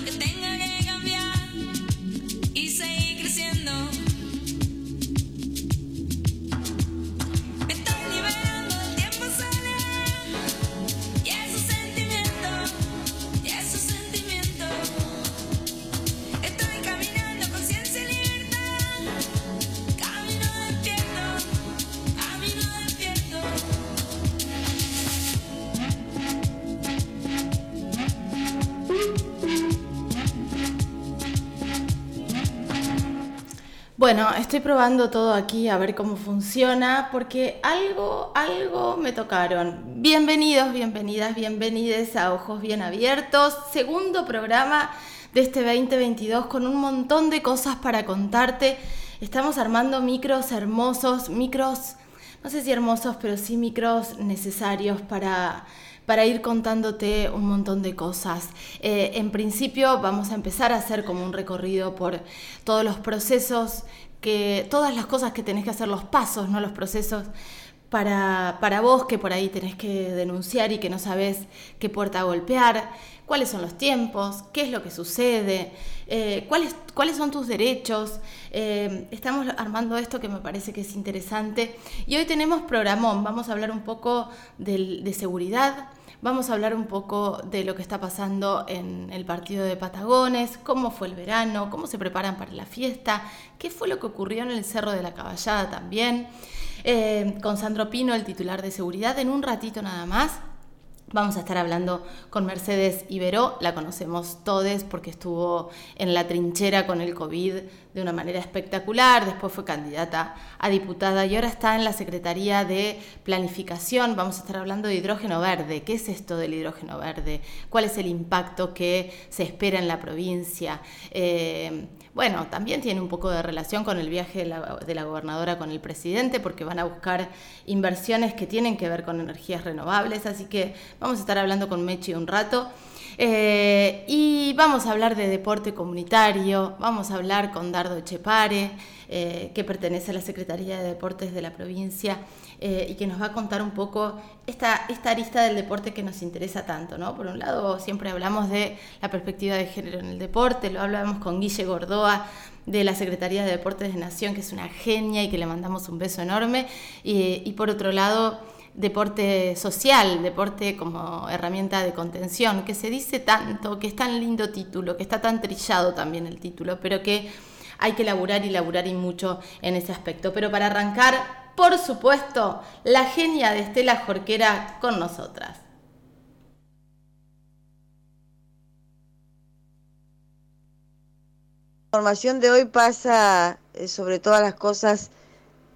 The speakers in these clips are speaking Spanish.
lo que tenga Bueno, estoy probando todo aquí a ver cómo funciona porque algo, algo me tocaron. Bienvenidos, bienvenidas, bienvenides a Ojos Bien Abiertos, segundo programa de este 2022 con un montón de cosas para contarte. Estamos armando micros hermosos, micros, no sé si hermosos, pero sí micros necesarios para para ir contándote un montón de cosas. Eh, en principio vamos a empezar a hacer como un recorrido por todos los procesos, que, todas las cosas que tenés que hacer, los pasos, no los procesos. Para, para vos que por ahí tenés que denunciar y que no sabes qué puerta golpear, cuáles son los tiempos, qué es lo que sucede, eh, cuáles, cuáles son tus derechos. Eh, estamos armando esto que me parece que es interesante. Y hoy tenemos programón, vamos a hablar un poco de seguridad, Vamos a hablar un poco de lo que está pasando en el partido de Patagones, cómo fue el verano, cómo se preparan para la fiesta, qué fue lo que ocurrió en el Cerro de la Caballada también. Eh, con Sandro Pino, el titular de seguridad, en un ratito nada más. Vamos a estar hablando con Mercedes Ibero, la conocemos todos porque estuvo en la trinchera con el COVID de una manera espectacular, después fue candidata a diputada y ahora está en la Secretaría de Planificación. Vamos a estar hablando de hidrógeno verde. ¿Qué es esto del hidrógeno verde? ¿Cuál es el impacto que se espera en la provincia? Eh, bueno, también tiene un poco de relación con el viaje de la, gobernadora con el presidente, porque van a buscar inversiones que tienen que ver con energías renovables, así que vamos a estar hablando con Mechi un rato. Eh, y vamos a hablar de deporte comunitario, vamos a hablar con Dardo Echepare, eh, que pertenece a la Secretaría de Deportes de la provincia eh, y que nos va a contar un poco esta, esta arista del deporte que nos interesa tanto. ¿no? Por un lado, siempre hablamos de la perspectiva de género en el deporte, lo hablamos con Guille Gordoa de la Secretaría de Deportes de Nación, que es una genia y que le mandamos un beso enorme. y por otro lado, deporte social, deporte como herramienta de contención, que se dice tanto, que es tan lindo título, que está tan trillado también el título, pero que hay que laburar y laburar y mucho en ese aspecto. Pero para arrancar, por supuesto, la genia de Estela Jorquera con nosotras. La información de hoy pasa eh, sobre todas las cosas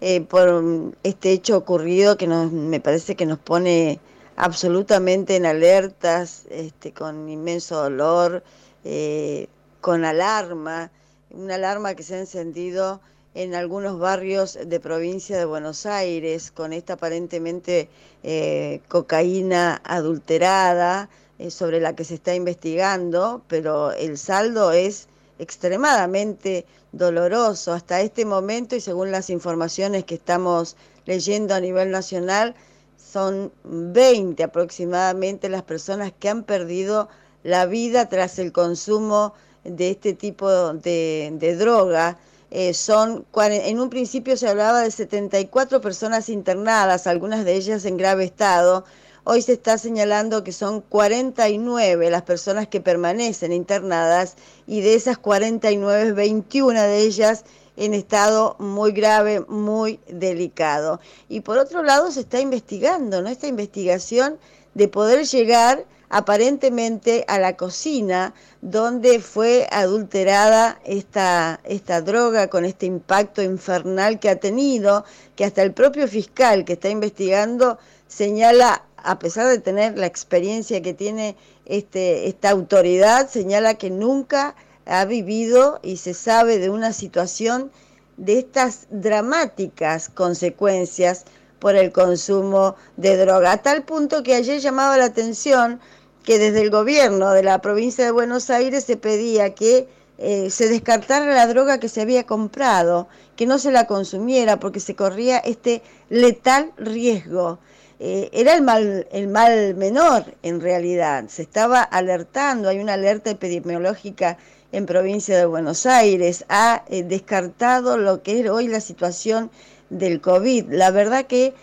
eh, por este hecho ocurrido que me parece que nos pone absolutamente en alertas, este, con inmenso dolor, eh, con alarma, una alarma que se ha encendido en algunos barrios de provincia de Buenos Aires, con esta aparentemente eh, cocaína adulterada sobre la que se está investigando, pero el saldo es extremadamente doloroso hasta este momento y según las informaciones que estamos leyendo a nivel nacional, son 20 aproximadamente las personas que han perdido la vida tras el consumo de este tipo de, droga. Eh, son, en un principio se hablaba de 74 personas internadas, algunas de ellas en grave estado, Hoy se está señalando que son 49 las personas que permanecen internadas y de esas 49, 21 de ellas en estado muy grave, muy delicado. Y por otro lado se está investigando, ¿no? Esta investigación de poder llegar aparentemente a la cocina donde fue adulterada esta, esta droga con este impacto infernal que ha tenido, que hasta el propio fiscal que está investigando señala a pesar de tener la experiencia que tiene este, esta autoridad, señala que nunca ha vivido y se sabe de una situación de estas dramáticas consecuencias por el consumo de droga, a tal punto que ayer llamaba la atención que desde el gobierno de la provincia de Buenos Aires se pedía que eh, se descartara la droga que se había comprado, que no se la consumiera porque se corría este letal riesgo. eh, era el mal, el mal menor en realidad. Se estaba alertando, hay una alerta epidemiológica en provincia de Buenos Aires, ha eh, descartado lo que es hoy la situación del COVID. La verdad que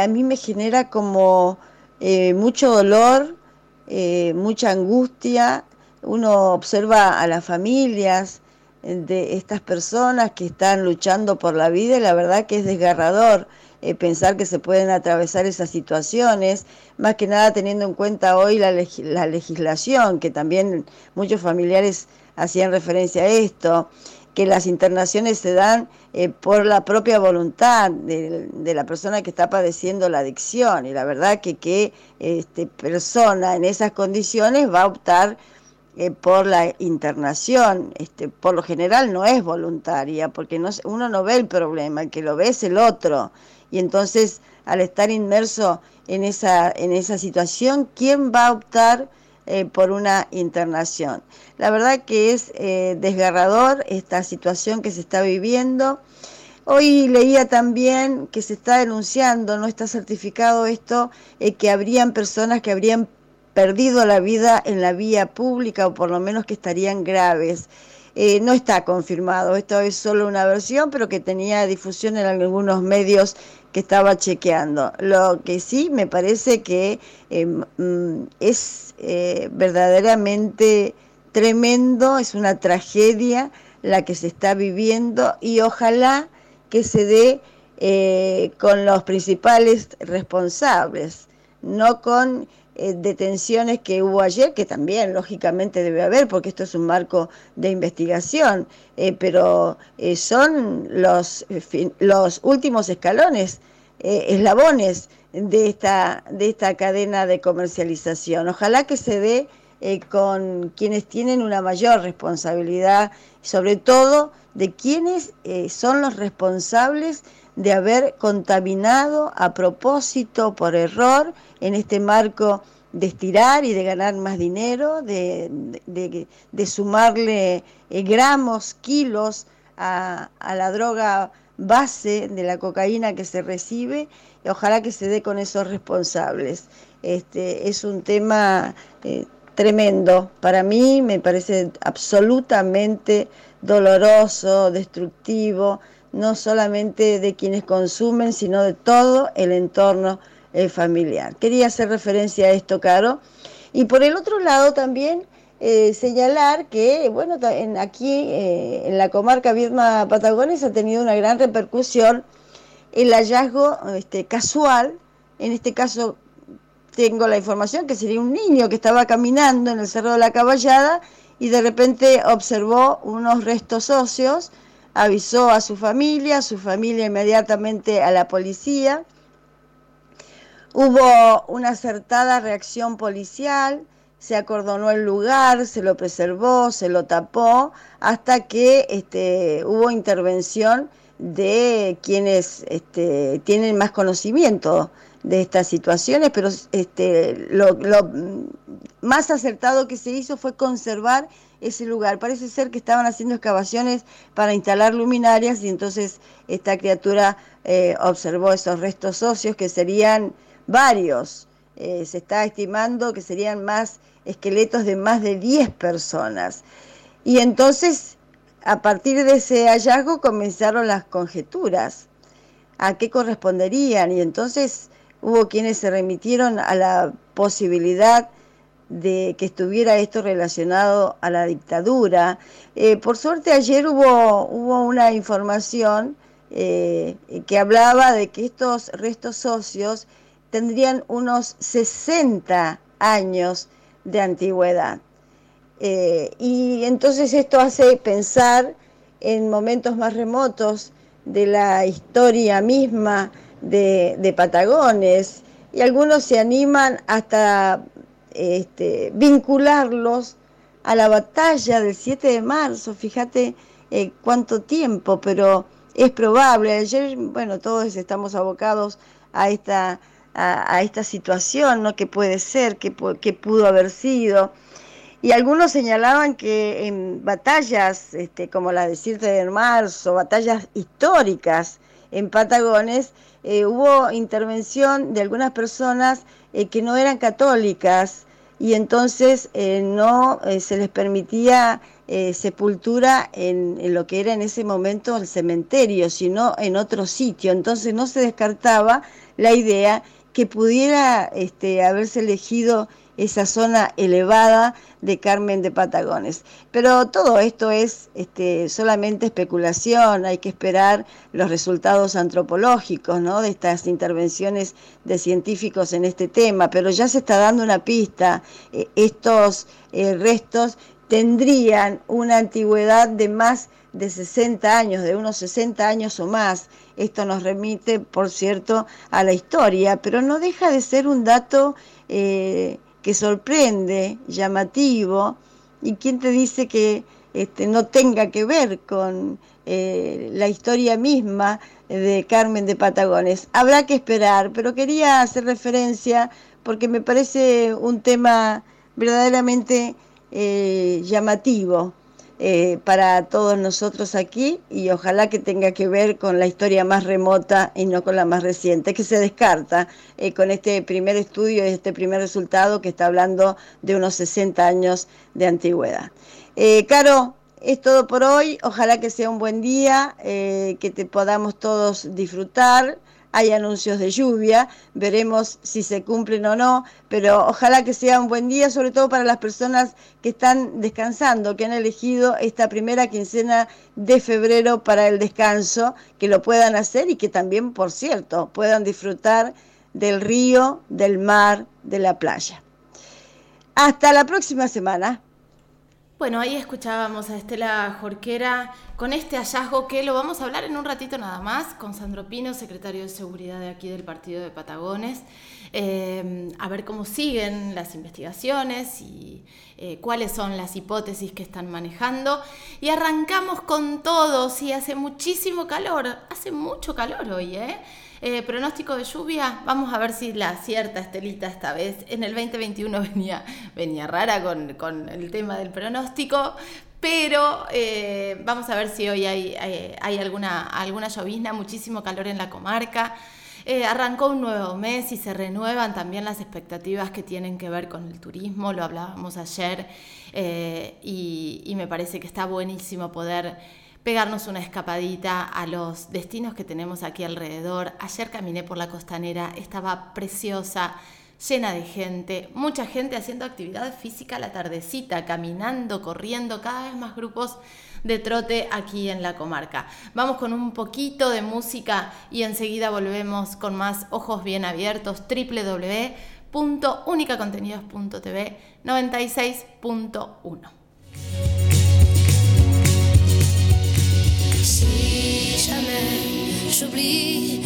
a mí me genera como mucho dolor, mucha angustia. Uno observa a las familias de estas personas que están luchando por la vida y la verdad que es desgarrador eh, pensar que se pueden atravesar esas situaciones, más que nada teniendo en cuenta hoy la, la legislación, que también muchos familiares hacían referencia a esto, que las internaciones se dan eh, por la propia voluntad de, la persona que está padeciendo la adicción. Y la verdad que qué este, persona en esas condiciones va a optar eh, por la internación, este, por lo general no es voluntaria, porque no, uno no ve el problema, el que lo ve es el otro. Y entonces al estar inmerso en esa, en esa situación, ¿quién va a optar eh, por una internación? La verdad que es eh, desgarrador esta situación que se está viviendo. Hoy leía también que se está denunciando, no está certificado esto, eh, que habrían personas que habrían perdido la vida en la vía pública o por lo menos que estarían graves. No está confirmado, esto es solo una versión, pero que tenía difusión en algunos medios que estaba chequeando. Lo que sí me parece que eh, mm, es eh, verdaderamente tremendo, es una tragedia la que se está viviendo y ojalá que se dé eh, con los principales responsables, no con detenciones que hubo ayer, que también lógicamente debe haber, porque esto es un marco de investigación, pero son los, los últimos escalones eh, eslabones de esta, de esta cadena de comercialización. Ojalá que se dé eh, con quienes tienen una mayor responsabilidad, sobre todo de quienes eh, son los responsables de haber contaminado a propósito, por error, en este marco de estirar y de ganar más dinero, de, de, sumarle gramos, kilos a, a la droga base de la cocaína que se recibe y ojalá que se dé con esos responsables. Este, es un tema eh, tremendo. Para mí me parece absolutamente doloroso, destructivo, no solamente de quienes consumen, sino de todo el entorno eh, familiar. Quería hacer referencia a esto, Caro. Y por el otro lado también eh, señalar que, bueno, en, aquí eh, en la comarca Viedma Patagones ha tenido una gran repercusión el hallazgo este, casual, en este caso tengo la información que sería un niño que estaba caminando en el Cerro de la Caballada y de repente observó unos restos óseos, avisó a su familia, su familia inmediatamente a la policía. Hubo una acertada reacción policial, se acordonó el lugar, se lo preservó, se lo tapó, hasta que este, hubo intervención de quienes este, tienen más conocimiento de estas situaciones, pero este, lo, más acertado que se hizo fue conservar ese lugar. Parece ser que estaban haciendo excavaciones para instalar luminarias y entonces esta criatura eh, observó esos restos óseos que serían varios. Eh, se está estimando que serían más esqueletos de más de 10 personas. Y entonces, a partir de ese hallazgo comenzaron las conjeturas. ¿A qué corresponderían? Y entonces hubo quienes se remitieron a la posibilidad de que estuviera esto relacionado a la dictadura. Eh, por suerte ayer hubo, hubo una información eh, que hablaba de que estos restos socios tendrían unos 60 años de antigüedad. Eh, y entonces esto hace pensar en momentos más remotos de la historia misma de, Patagones y algunos se animan hasta este, vincularlos a la batalla del 7 de marzo, fíjate eh, cuánto tiempo, pero es probable. Ayer, bueno, todos estamos abocados a esta a, esta situación, ¿no? que puede ser, que, pudo haber sido. Y algunos señalaban que en batallas este, como la de 7 de marzo, batallas históricas en Patagones, eh, hubo intervención de algunas personas eh, que no eran católicas y entonces eh, no se les permitía sepultura en, lo que era en ese momento el cementerio, sino en otro sitio. Entonces no se descartaba la idea que pudiera este, haberse elegido esa zona elevada de Carmen de Patagones. Pero todo esto es este, solamente especulación, hay que esperar los resultados antropológicos de estas intervenciones de científicos en este tema, pero ya se está dando una pista, eh, estos eh, restos tendrían una antigüedad de más de 60 años, de unos 60 años o más. Esto nos remite, por cierto, a la historia, pero no deja de ser un dato eh, que sorprende, llamativo, y quién te dice que este, no tenga que ver con eh, la historia misma de Carmen de Patagones. Habrá que esperar, pero quería hacer referencia porque me parece un tema verdaderamente eh, llamativo eh, para todos nosotros aquí y ojalá que tenga que ver con la historia más remota y no con la más reciente, que se descarta eh, con este primer estudio y este primer resultado que está hablando de unos 60 años de antigüedad. Caro, es todo por hoy, ojalá que sea un buen día, que te podamos todos disfrutar hay anuncios de lluvia, veremos si se cumplen o no, pero ojalá que sea un buen día, sobre todo para las personas que están descansando, que han elegido esta primera quincena de febrero para el descanso, que lo puedan hacer y que también, por cierto, puedan disfrutar del río, del mar, de la playa. Hasta la próxima semana. Bueno, ahí escuchábamos a Estela Jorquera con este hallazgo que lo vamos a hablar en un ratito nada más con Sandro Pino, secretario de Seguridad de aquí del Partido de Patagones, eh, a ver cómo siguen las investigaciones y eh, cuáles son las hipótesis que están manejando. Y arrancamos con todo, sí, hace muchísimo calor, hace mucho calor hoy, ¿eh? Eh, pronóstico de lluvia, vamos a ver si la cierta Estelita esta vez. En el 2021 venía, venía rara con, el tema del pronóstico, pero eh, vamos a ver si hoy hay, hay, alguna, alguna llovizna, muchísimo calor en la comarca. Eh, arrancó un nuevo mes y se renuevan también las expectativas que tienen que ver con el turismo, lo hablábamos ayer y, y, me parece que está buenísimo poder pegarnos una escapadita a los destinos que tenemos aquí alrededor. Ayer caminé por la costanera, estaba preciosa, llena de gente, mucha gente haciendo actividad física la tardecita, caminando, corriendo, cada vez más grupos de trote aquí en la comarca. Vamos con un poquito de música y enseguida volvemos con más ojos bien abiertos www.unicacontenidos.tv 96.1. Si jamais j'oublie